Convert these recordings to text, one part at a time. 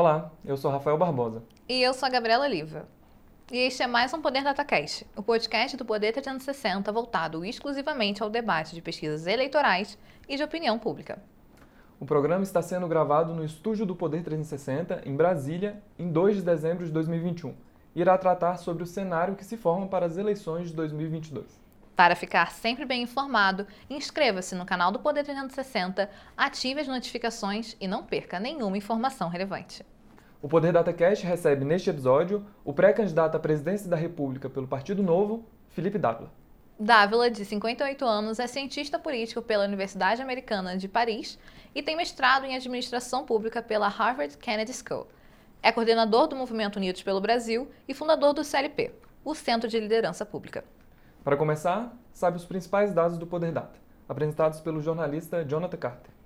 Olá, eu sou Rafael Barbosa. E eu sou a Gabriela Oliva. E este é mais um Poder DataCast, o podcast do Poder 360 voltado exclusivamente ao debate de pesquisas eleitorais e de opinião pública. O programa está sendo gravado no estúdio do Poder 360, em Brasília, em 2 de dezembro de 2021. E irá tratar sobre o cenário que se forma para as eleições de 2022. Para ficar sempre bem informado, inscreva-se no canal do Poder 360, ative as notificações e não perca nenhuma informação relevante. O Poder DataCast recebe neste episódio o pré-candidato à presidência da República pelo Partido Novo, Felipe Dávila. Dávila, de 58 anos, é cientista político pela Universidade Americana de Paris e tem mestrado em administração pública pela Harvard Kennedy School. É coordenador do Movimento Unidos pelo Brasil e fundador do CLP, o Centro de Liderança Pública. Para começar, sabe os principais dados do Poder Data, apresentados pelo jornalista Jonathan Carter.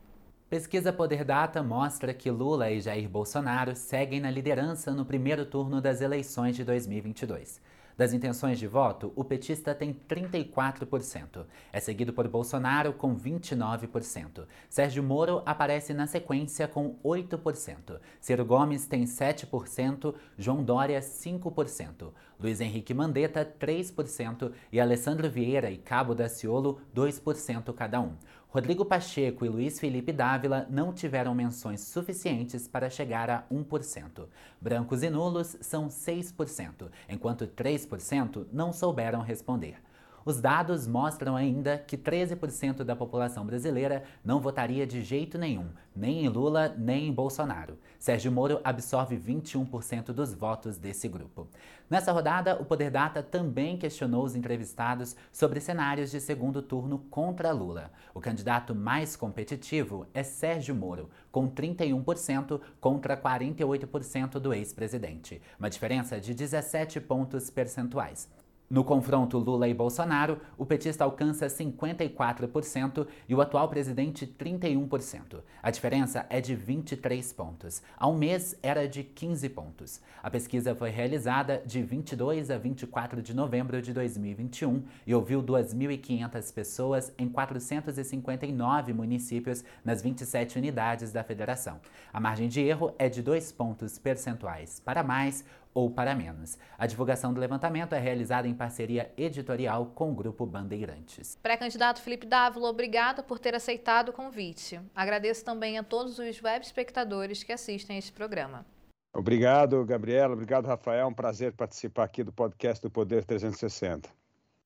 Pesquisa Poder Data mostra que Lula e Jair Bolsonaro seguem na liderança no primeiro turno das eleições de 2022. Das intenções de voto, o petista tem 34%. É seguido por Bolsonaro com 29%. Sérgio Moro aparece na sequência com 8%. Ciro Gomes tem 7%, João Dória 5%, Luiz Henrique Mandetta 3% e Alessandro Vieira e Cabo Daciolo 2% cada um. Rodrigo Pacheco e Luiz Felipe Dávila não tiveram menções suficientes para chegar a 1%. Brancos e nulos são 6%, enquanto 3% não souberam responder. Os dados mostram ainda que 13% da população brasileira não votaria de jeito nenhum, nem em Lula nem em Bolsonaro. Sérgio Moro absorve 21% dos votos desse grupo. Nessa rodada, o Poder Data também questionou os entrevistados sobre cenários de segundo turno contra Lula. O candidato mais competitivo é Sérgio Moro, com 31% contra 48% do ex-presidente, uma diferença de 17 pontos percentuais. No confronto Lula e Bolsonaro, o petista alcança 54% e o atual presidente 31%. A diferença é de 23 pontos. Há um mês era de 15 pontos. A pesquisa foi realizada de 22 a 24 de novembro de 2021 e ouviu 2.500 pessoas em 459 municípios nas 27 unidades da federação. A margem de erro é de 2 pontos percentuais para mais ou para menos. A divulgação do levantamento é realizada em parceria editorial com o Grupo Bandeirantes. Pré-candidato Felipe Dávila, obrigado por ter aceitado o convite. Agradeço também a todos os web espectadores que assistem a este programa. Obrigado, Gabriela. Obrigado, Rafael. É um prazer participar aqui do podcast do Poder 360.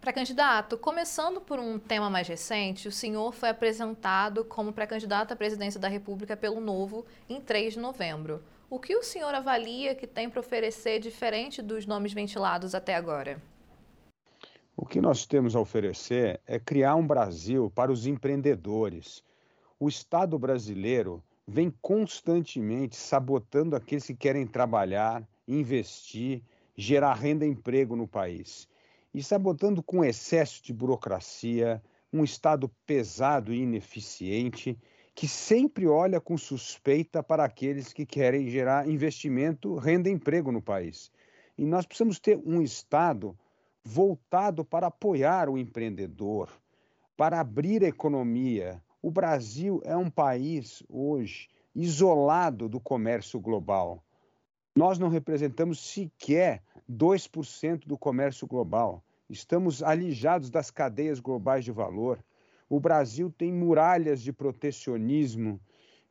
Pré-candidato, começando por um tema mais recente, o senhor foi apresentado como pré-candidato à presidência da República pelo Novo em 3 de novembro. O que o senhor avalia que tem para oferecer diferente dos nomes ventilados até agora? O que nós temos a oferecer é criar um Brasil para os empreendedores. O Estado brasileiro vem constantemente sabotando aqueles que querem trabalhar, investir, gerar renda e emprego no país. E sabotando com excesso de burocracia, um Estado pesado e ineficiente que sempre olha com suspeita para aqueles que querem gerar investimento, renda e emprego no país. E nós precisamos ter um Estado voltado para apoiar o empreendedor, para abrir a economia. O Brasil é um país hoje isolado do comércio global. Nós não representamos sequer 2% do comércio global. Estamos alijados das cadeias globais de valor. O Brasil tem muralhas de protecionismo,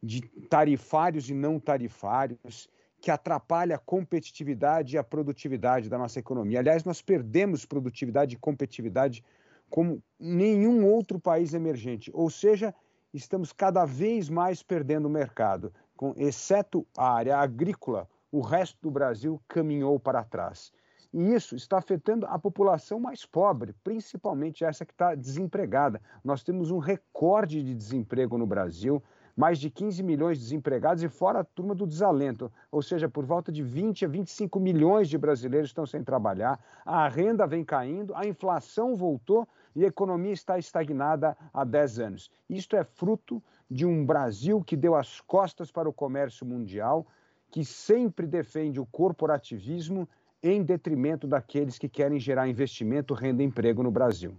de tarifários e não tarifários, que atrapalha a competitividade e a produtividade da nossa economia. Aliás, nós perdemos produtividade e competitividade como nenhum outro país emergente. Ou seja, estamos cada vez mais perdendo o mercado. Com, exceto a área agrícola, o resto do Brasil caminhou para trás. E isso está afetando a população mais pobre, principalmente essa que está desempregada. Nós temos um recorde de desemprego no Brasil, mais de 15 milhões de desempregados e fora a turma do desalento, ou seja, por volta de 20 a 25 milhões de brasileiros estão sem trabalhar, a renda vem caindo, a inflação voltou e a economia está estagnada há 10 anos. Isto é fruto de um Brasil que deu as costas para o comércio mundial, que sempre defende o corporativismo em detrimento daqueles que querem gerar investimento, renda e emprego no Brasil.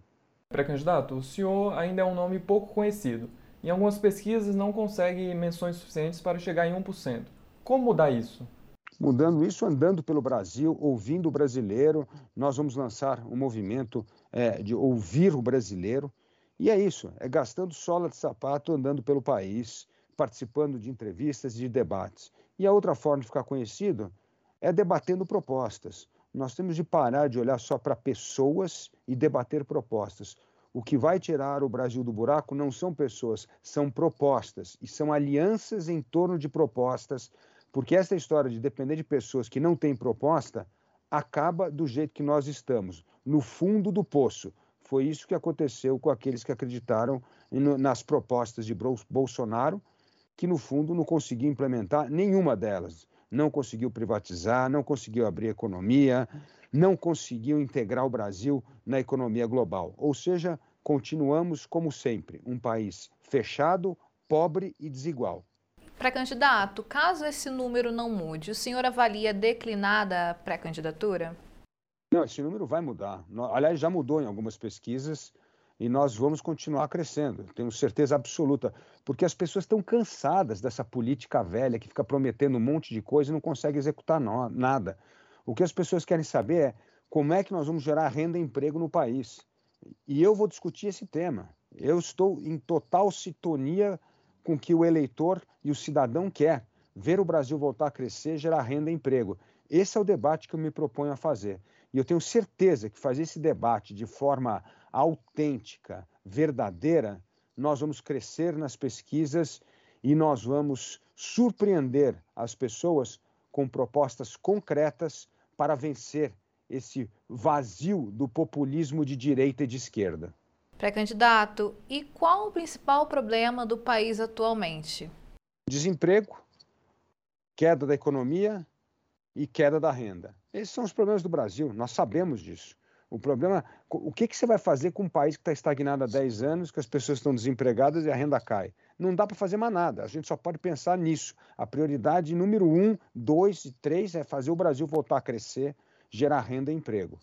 Pré-candidato, o senhor ainda é um nome pouco conhecido. Em algumas pesquisas não consegue menções suficientes para chegar em 1%. Como mudar isso? Mudando isso, andando pelo Brasil, ouvindo o brasileiro, nós vamos lançar um movimento é, de ouvir o brasileiro. E é isso, é gastando sola de sapato, andando pelo país, participando de entrevistas e de debates. E a outra forma de ficar conhecido é debatendo propostas. Nós temos de parar de olhar só para pessoas e debater propostas. O que vai tirar o Brasil do buraco não são pessoas, são propostas e são alianças em torno de propostas, porque essa história de depender de pessoas que não têm proposta acaba do jeito que nós estamos, no fundo do poço. Foi isso que aconteceu com aqueles que acreditaram nas propostas de Bolsonaro, que no fundo não conseguiu implementar nenhuma delas. Não conseguiu privatizar, não conseguiu abrir economia, não conseguiu integrar o Brasil na economia global. Ou seja, continuamos, como sempre, um país fechado, pobre e desigual. Para candidato, caso esse número não mude, o senhor avalia declinada a pré-candidatura? Não, esse número vai mudar. Aliás, já mudou em algumas pesquisas e nós vamos continuar crescendo, tenho certeza absoluta, porque as pessoas estão cansadas dessa política velha que fica prometendo um monte de coisa e não consegue executar nada. O que as pessoas querem saber é como é que nós vamos gerar renda e emprego no país. E eu vou discutir esse tema. Eu estou em total sintonia com o que o eleitor e o cidadão quer. Ver o Brasil voltar a crescer, gerar renda e emprego. Esse é o debate que eu me proponho a fazer. E eu tenho certeza que fazer esse debate de forma autêntica, verdadeira, nós vamos crescer nas pesquisas e nós vamos surpreender as pessoas com propostas concretas para vencer esse vazio do populismo de direita e de esquerda. Pré-candidato, e qual o principal problema do país atualmente? Desemprego, queda da economia e queda da renda. Esses são os problemas do Brasil, nós sabemos disso. O problema, o que, que você vai fazer com um país que está estagnado há 10 anos, que as pessoas estão desempregadas e a renda cai? Não dá para fazer mais nada, a gente só pode pensar nisso. A prioridade número um, dois e três é fazer o Brasil voltar a crescer, gerar renda e emprego.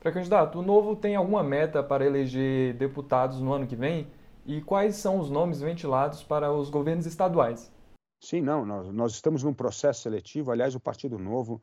Pré-candidato, o Novo tem alguma meta para eleger deputados no ano que vem? E quais são os nomes ventilados para os governos estaduais? Sim, não, nós, nós estamos num processo seletivo. Aliás, o Partido Novo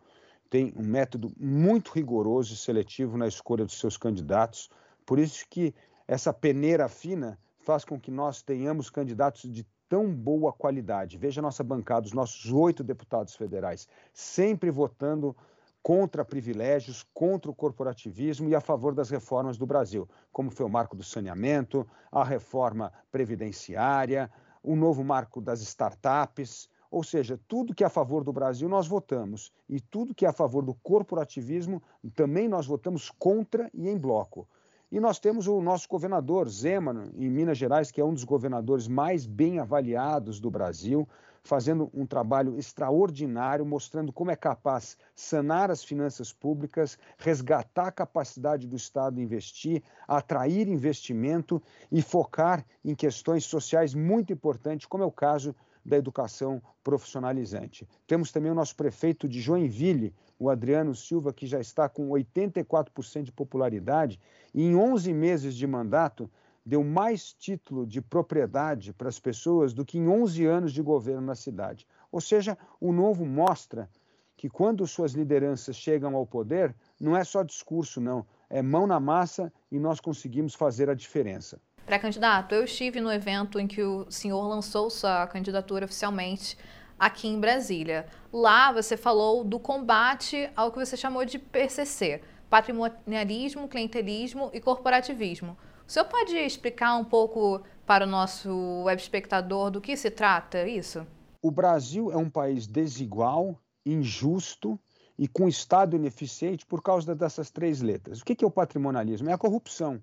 tem um método muito rigoroso e seletivo na escolha dos seus candidatos. Por isso que essa peneira fina faz com que nós tenhamos candidatos de tão boa qualidade. Veja a nossa bancada, os nossos oito deputados federais, sempre votando contra privilégios, contra o corporativismo e a favor das reformas do Brasil, como foi o marco do saneamento, a reforma previdenciária, o novo marco das startups, ou seja, tudo que é a favor do Brasil nós votamos e tudo que é a favor do corporativismo também nós votamos contra e em bloco. E nós temos o nosso governador, Zeman, em Minas Gerais, que é um dos governadores mais bem avaliados do Brasil, fazendo um trabalho extraordinário, mostrando como é capaz sanar as finanças públicas, resgatar a capacidade do Estado de investir, atrair investimento e focar em questões sociais muito importantes, como é o caso da educação profissionalizante. Temos também o nosso prefeito de Joinville, o Adriano Silva, que já está com 84% de popularidade e em 11 meses de mandato deu mais título de propriedade para as pessoas do que em 11 anos de governo na cidade. Ou seja, o novo mostra que quando suas lideranças chegam ao poder, não é só discurso, não, é mão na massa e nós conseguimos fazer a diferença. Pré-candidato, eu estive no evento em que o senhor lançou sua candidatura oficialmente aqui em Brasília. Lá você falou do combate ao que você chamou de PCC, patrimonialismo, clientelismo e corporativismo. O senhor pode explicar um pouco para o nosso web espectador do que se trata isso? O Brasil é um país desigual, injusto e com Estado ineficiente por causa dessas três letras. O que é o patrimonialismo? É a corrupção.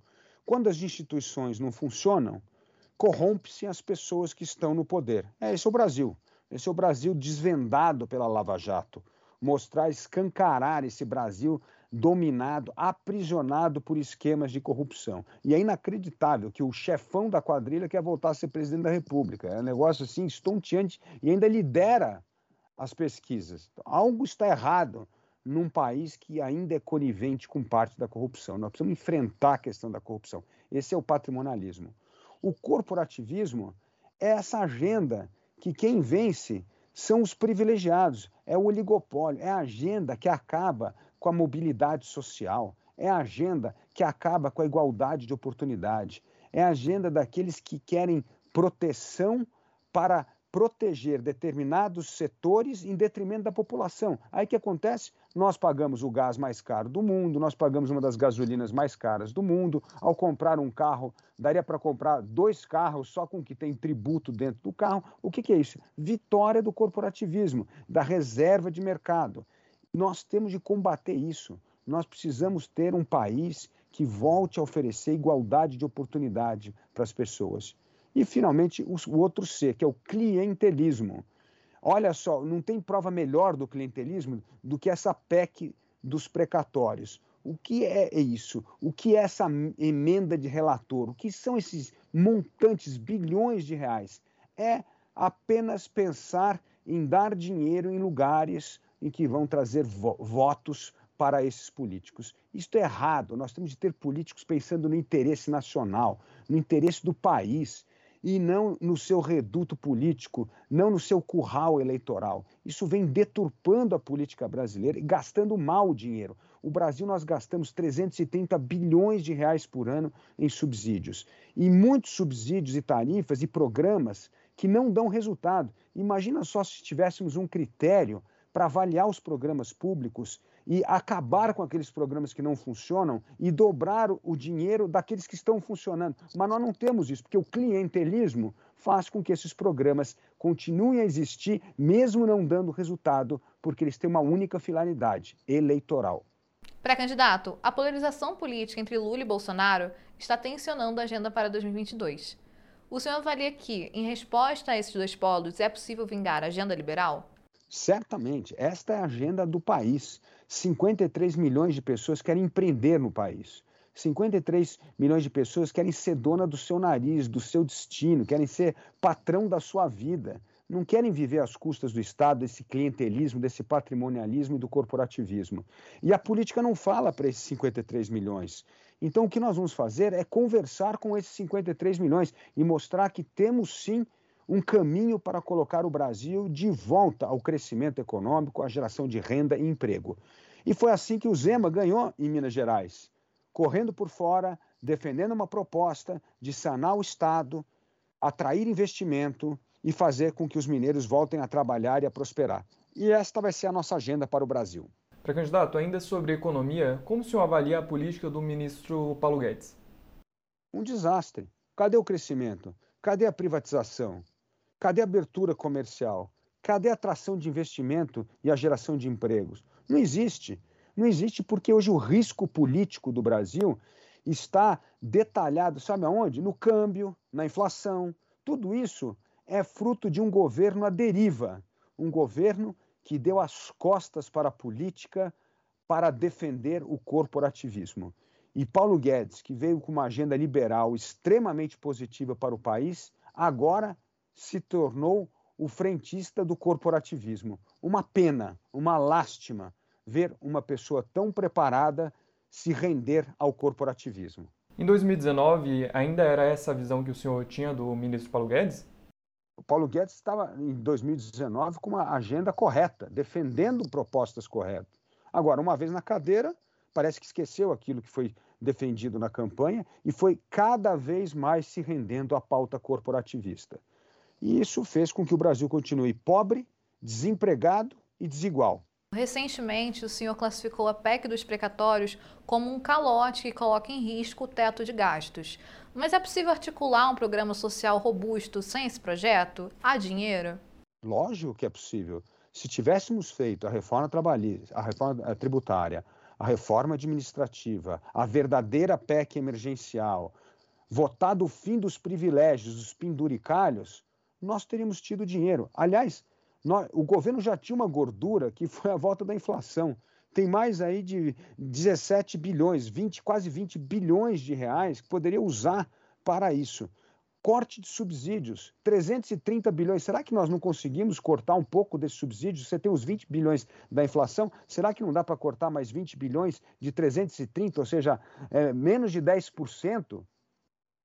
Quando as instituições não funcionam, corrompe-se as pessoas que estão no poder. É esse é o Brasil. Esse é o Brasil desvendado pela Lava Jato. Mostrar, escancarar esse Brasil dominado, aprisionado por esquemas de corrupção. E é inacreditável que o chefão da quadrilha quer voltar a ser presidente da República. É um negócio assim estonteante e ainda lidera as pesquisas. Algo está errado num país que ainda é conivente com parte da corrupção. Nós precisamos enfrentar a questão da corrupção. Esse é o patrimonialismo. O corporativismo é essa agenda que quem vence são os privilegiados, é o oligopólio, é a agenda que acaba com a mobilidade social, é a agenda que acaba com a igualdade de oportunidade, é a agenda daqueles que querem proteção para proteger determinados setores em detrimento da população. Aí que acontece? Nós pagamos o gás mais caro do mundo, nós pagamos uma das gasolinas mais caras do mundo. Ao comprar um carro, daria para comprar dois carros só com que tem tributo dentro do carro. O que, que é isso? Vitória do corporativismo, da reserva de mercado. Nós temos de combater isso. Nós precisamos ter um país que volte a oferecer igualdade de oportunidade para as pessoas. E, finalmente, o outro C, que é o clientelismo. Olha só, não tem prova melhor do clientelismo do que essa PEC dos precatórios. O que é isso? O que é essa emenda de relator? O que são esses montantes, bilhões de reais? É apenas pensar em dar dinheiro em lugares em que vão trazer vo votos para esses políticos. Isto é errado. Nós temos de ter políticos pensando no interesse nacional, no interesse do país e não no seu reduto político, não no seu curral eleitoral. Isso vem deturpando a política brasileira e gastando mal o dinheiro. O Brasil nós gastamos 330 bilhões de reais por ano em subsídios. E muitos subsídios e tarifas e programas que não dão resultado. Imagina só se tivéssemos um critério para avaliar os programas públicos e acabar com aqueles programas que não funcionam e dobrar o dinheiro daqueles que estão funcionando. Mas nós não temos isso, porque o clientelismo faz com que esses programas continuem a existir, mesmo não dando resultado, porque eles têm uma única finalidade: eleitoral. Pré-candidato, a polarização política entre Lula e Bolsonaro está tensionando a agenda para 2022. O senhor avalia que, em resposta a esses dois polos, é possível vingar a agenda liberal? Certamente, esta é a agenda do país. 53 milhões de pessoas querem empreender no país. 53 milhões de pessoas querem ser dona do seu nariz, do seu destino, querem ser patrão da sua vida. Não querem viver às custas do Estado, desse clientelismo, desse patrimonialismo e do corporativismo. E a política não fala para esses 53 milhões. Então, o que nós vamos fazer é conversar com esses 53 milhões e mostrar que temos sim um caminho para colocar o Brasil de volta ao crescimento econômico, à geração de renda e emprego. E foi assim que o Zema ganhou em Minas Gerais, correndo por fora, defendendo uma proposta de sanar o Estado, atrair investimento e fazer com que os mineiros voltem a trabalhar e a prosperar. E esta vai ser a nossa agenda para o Brasil. Para candidato, ainda sobre economia, como o senhor avalia a política do ministro Paulo Guedes? Um desastre. Cadê o crescimento? Cadê a privatização? Cadê a abertura comercial? Cadê a atração de investimento e a geração de empregos? Não existe. Não existe porque hoje o risco político do Brasil está detalhado, sabe aonde? No câmbio, na inflação. Tudo isso é fruto de um governo à deriva, um governo que deu as costas para a política para defender o corporativismo. E Paulo Guedes, que veio com uma agenda liberal extremamente positiva para o país, agora se tornou o frentista do corporativismo. Uma pena, uma lástima ver uma pessoa tão preparada se render ao corporativismo. Em 2019, ainda era essa a visão que o senhor tinha do ministro Paulo Guedes? O Paulo Guedes estava, em 2019, com uma agenda correta, defendendo propostas corretas. Agora, uma vez na cadeira, parece que esqueceu aquilo que foi defendido na campanha e foi cada vez mais se rendendo à pauta corporativista. E isso fez com que o Brasil continue pobre, desempregado e desigual. Recentemente, o senhor classificou a PEC dos precatórios como um calote que coloca em risco o teto de gastos. Mas é possível articular um programa social robusto sem esse projeto? Há dinheiro? Lógico que é possível. Se tivéssemos feito a reforma trabalhista, a reforma tributária, a reforma administrativa, a verdadeira PEC emergencial, votado o fim dos privilégios, dos penduricalhos, nós teríamos tido dinheiro. Aliás, nós, o governo já tinha uma gordura que foi a volta da inflação. Tem mais aí de 17 bilhões, 20, quase 20 bilhões de reais que poderia usar para isso. Corte de subsídios, 330 bilhões. Será que nós não conseguimos cortar um pouco desses subsídios? Você tem os 20 bilhões da inflação, será que não dá para cortar mais 20 bilhões de 330, ou seja, é, menos de 10%?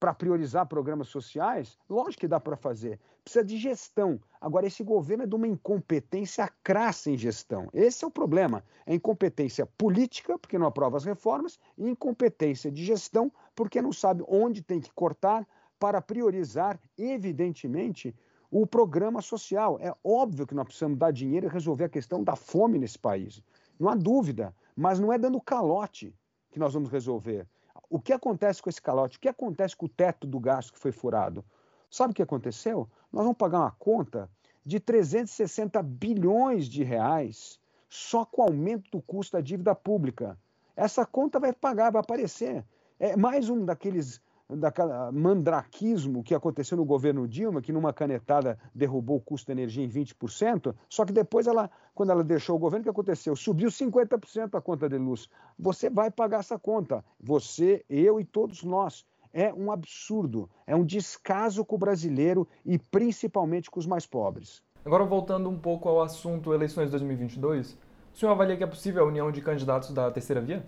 Para priorizar programas sociais? Lógico que dá para fazer. Precisa de gestão. Agora, esse governo é de uma incompetência crassa em gestão. Esse é o problema. É incompetência política, porque não aprova as reformas, e incompetência de gestão, porque não sabe onde tem que cortar para priorizar, evidentemente, o programa social. É óbvio que nós precisamos dar dinheiro e resolver a questão da fome nesse país. Não há dúvida, mas não é dando calote que nós vamos resolver. O que acontece com esse calote? O que acontece com o teto do gasto que foi furado? Sabe o que aconteceu? Nós vamos pagar uma conta de 360 bilhões de reais só com o aumento do custo da dívida pública. Essa conta vai pagar, vai aparecer. É mais um daqueles daquele mandraquismo que aconteceu no governo Dilma, que numa canetada derrubou o custo da energia em 20%, só que depois ela, quando ela deixou o governo, o que aconteceu? Subiu 50% a conta de luz. Você vai pagar essa conta. Você, eu e todos nós. É um absurdo, é um descaso com o brasileiro e principalmente com os mais pobres. Agora, voltando um pouco ao assunto eleições 2022, o senhor avalia que é possível a união de candidatos da terceira via?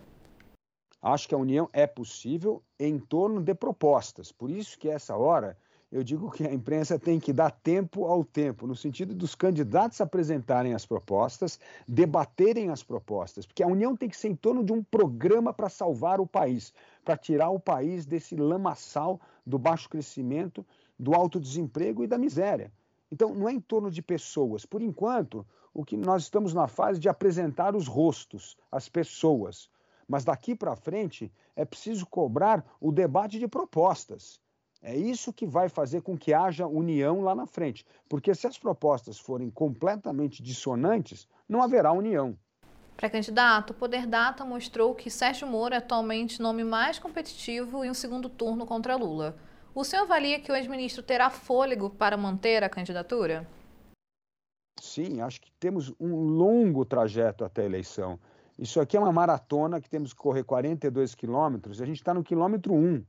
Acho que a união é possível em torno de propostas. Por isso que essa hora eu digo que a imprensa tem que dar tempo ao tempo, no sentido dos candidatos apresentarem as propostas, debaterem as propostas, porque a união tem que ser em torno de um programa para salvar o país, para tirar o país desse lamaçal do baixo crescimento, do alto desemprego e da miséria. Então, não é em torno de pessoas. Por enquanto, o que nós estamos na fase de apresentar os rostos, as pessoas. Mas daqui para frente é preciso cobrar o debate de propostas. É isso que vai fazer com que haja união lá na frente. Porque se as propostas forem completamente dissonantes, não haverá união. Pré-candidato, o Poder Data mostrou que Sérgio Moro é atualmente o nome mais competitivo em um segundo turno contra Lula. O senhor avalia que o ex-ministro terá fôlego para manter a candidatura? Sim, acho que temos um longo trajeto até a eleição. Isso aqui é uma maratona que temos que correr 42 quilômetros, a gente está no quilômetro 1.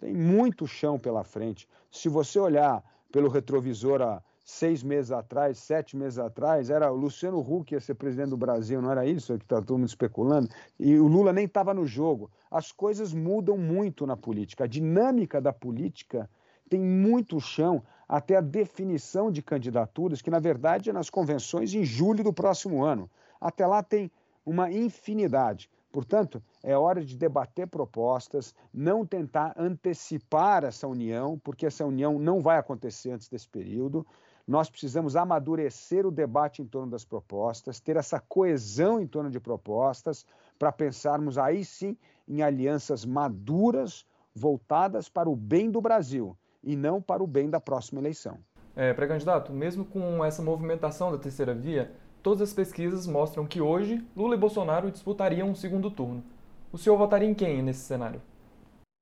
Tem muito chão pela frente. Se você olhar pelo retrovisor há seis meses atrás, sete meses atrás, era o Luciano Huck ia ser presidente do Brasil, não era isso que está todo mundo especulando? E o Lula nem estava no jogo. As coisas mudam muito na política. A dinâmica da política tem muito chão até a definição de candidaturas, que na verdade é nas convenções em julho do próximo ano. Até lá tem uma infinidade. Portanto, é hora de debater propostas, não tentar antecipar essa união, porque essa união não vai acontecer antes desse período. Nós precisamos amadurecer o debate em torno das propostas, ter essa coesão em torno de propostas, para pensarmos aí sim em alianças maduras, voltadas para o bem do Brasil e não para o bem da próxima eleição. É, Pré-candidato, mesmo com essa movimentação da terceira via, todas as pesquisas mostram que hoje Lula e Bolsonaro disputariam um segundo turno. O senhor votaria em quem nesse cenário?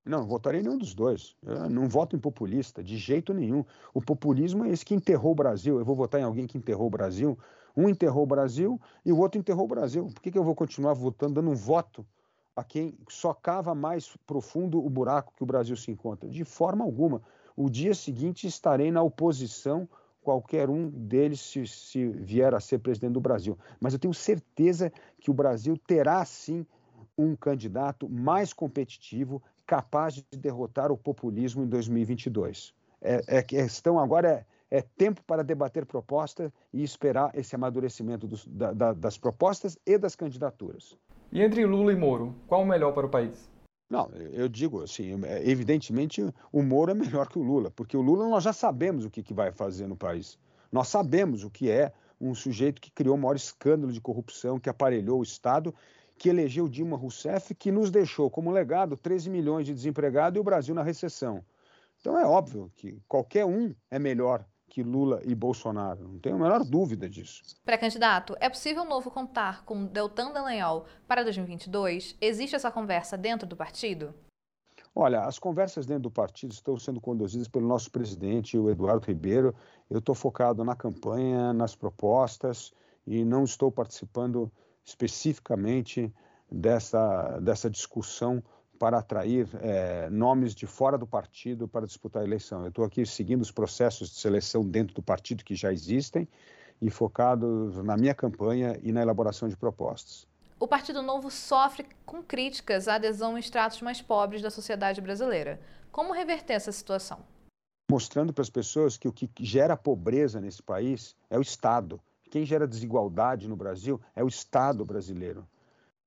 Não, votaria em nenhum dos dois. Eu não voto em populista, de jeito nenhum. O populismo é esse que enterrou o Brasil. Eu vou votar em alguém que enterrou o Brasil. Um enterrou o Brasil e o outro enterrou o Brasil. Por que, que eu vou continuar votando, dando um voto a quem socava mais profundo o buraco que o Brasil se encontra? De forma alguma. O dia seguinte estarei na oposição qualquer um deles se, se vier a ser presidente do Brasil. Mas eu tenho certeza que o Brasil terá sim um candidato mais competitivo, capaz de derrotar o populismo em 2022. É, é questão agora é, é tempo para debater propostas e esperar esse amadurecimento dos, da, da, das propostas e das candidaturas. E entre Lula e Moro, qual o melhor para o país? Não, eu digo assim, é, evidentemente o Moro é melhor que o Lula, porque o Lula nós já sabemos o que, que vai fazer no país. Nós sabemos o que é um sujeito que criou o maior escândalo de corrupção, que aparelhou o Estado, que elegeu Dilma Rousseff, que nos deixou como legado 13 milhões de desempregados e o Brasil na recessão. Então é óbvio que qualquer um é melhor que Lula e Bolsonaro. Não tenho a menor dúvida disso. Pré-candidato, é possível novo contar com Deltan Dallagnol para 2022? Existe essa conversa dentro do partido? Olha, as conversas dentro do partido estão sendo conduzidas pelo nosso presidente, o Eduardo Ribeiro. Eu estou focado na campanha, nas propostas e não estou participando especificamente dessa, dessa discussão para atrair é, nomes de fora do partido para disputar a eleição. Eu estou aqui seguindo os processos de seleção dentro do partido que já existem e focado na minha campanha e na elaboração de propostas. O Partido Novo sofre com críticas à adesão em estratos mais pobres da sociedade brasileira. Como reverter essa situação? Mostrando para as pessoas que o que gera pobreza nesse país é o Estado. Quem gera desigualdade no Brasil é o Estado brasileiro.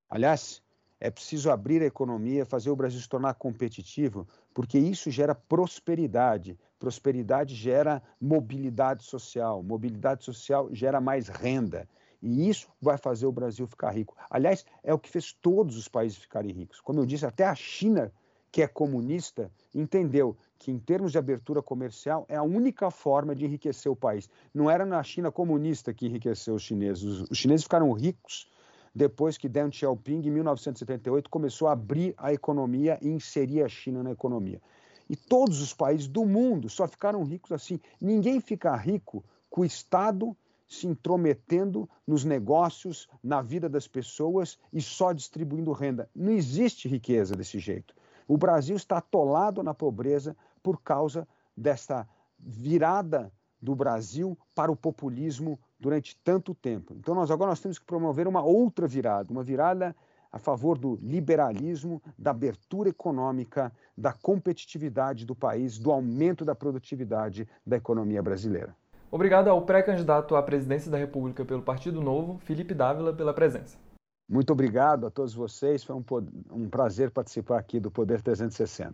Aliás, é preciso abrir a economia, fazer o Brasil se tornar competitivo, porque isso gera prosperidade. Prosperidade gera mobilidade social. Mobilidade social gera mais renda. E isso vai fazer o Brasil ficar rico. Aliás, é o que fez todos os países ficarem ricos. Como eu disse, até a China, que é comunista, entendeu que, em termos de abertura comercial, é a única forma de enriquecer o país. Não era na China comunista que enriqueceu os chineses. Os chineses ficaram ricos depois que Deng Xiaoping, em 1978, começou a abrir a economia e inserir a China na economia. E todos os países do mundo só ficaram ricos assim. Ninguém fica rico com o Estado se intrometendo nos negócios, na vida das pessoas e só distribuindo renda. Não existe riqueza desse jeito. O Brasil está atolado na pobreza por causa dessa virada do Brasil para o populismo durante tanto tempo. Então nós agora nós temos que promover uma outra virada, uma virada a favor do liberalismo, da abertura econômica, da competitividade do país, do aumento da produtividade da economia brasileira. Obrigado ao pré-candidato à presidência da República pelo Partido Novo, Felipe Dávila, pela presença. Muito obrigado a todos vocês, foi um, um prazer participar aqui do Poder 360.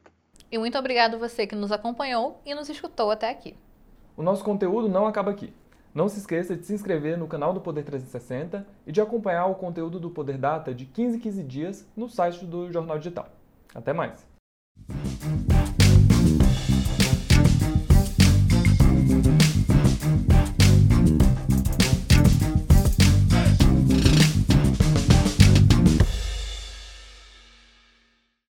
E muito obrigado você que nos acompanhou e nos escutou até aqui. O nosso conteúdo não acaba aqui. Não se esqueça de se inscrever no canal do Poder 360 e de acompanhar o conteúdo do Poder Data de 15 em 15 dias no site do Jornal Digital. Até mais!